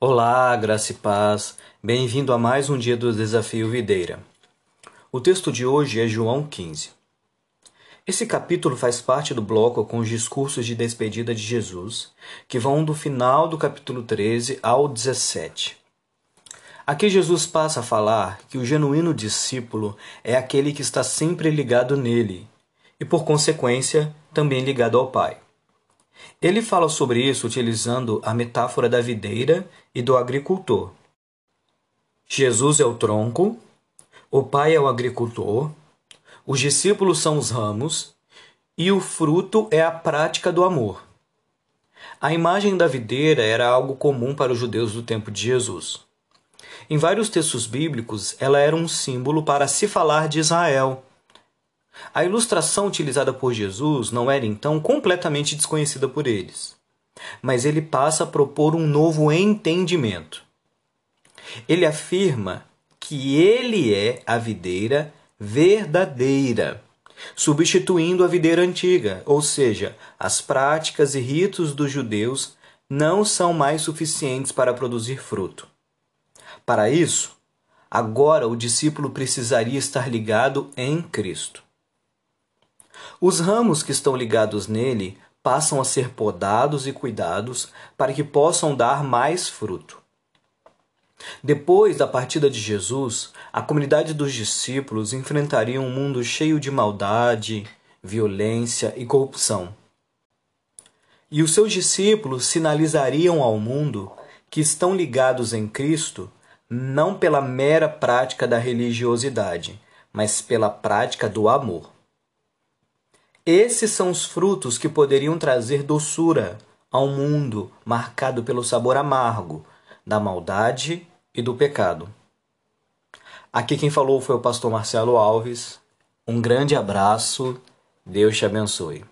Olá, graça e paz. Bem-vindo a mais um dia do Desafio Videira. O texto de hoje é João 15. Esse capítulo faz parte do bloco com os discursos de despedida de Jesus, que vão do final do capítulo 13 ao 17. Aqui Jesus passa a falar que o genuíno discípulo é aquele que está sempre ligado nele e, por consequência, também ligado ao Pai. Ele fala sobre isso utilizando a metáfora da videira e do agricultor. Jesus é o tronco, o Pai é o agricultor, os discípulos são os ramos e o fruto é a prática do amor. A imagem da videira era algo comum para os judeus do tempo de Jesus. Em vários textos bíblicos, ela era um símbolo para se falar de Israel a ilustração utilizada por Jesus não era então completamente desconhecida por eles, mas ele passa a propor um novo entendimento. Ele afirma que ele é a videira verdadeira, substituindo a videira antiga, ou seja, as práticas e ritos dos judeus não são mais suficientes para produzir fruto. Para isso, agora o discípulo precisaria estar ligado em Cristo. Os ramos que estão ligados nele passam a ser podados e cuidados para que possam dar mais fruto. Depois da partida de Jesus, a comunidade dos discípulos enfrentaria um mundo cheio de maldade, violência e corrupção. E os seus discípulos sinalizariam ao mundo que estão ligados em Cristo não pela mera prática da religiosidade, mas pela prática do amor. Esses são os frutos que poderiam trazer doçura a um mundo marcado pelo sabor amargo da maldade e do pecado. Aqui quem falou foi o pastor Marcelo Alves. Um grande abraço. Deus te abençoe.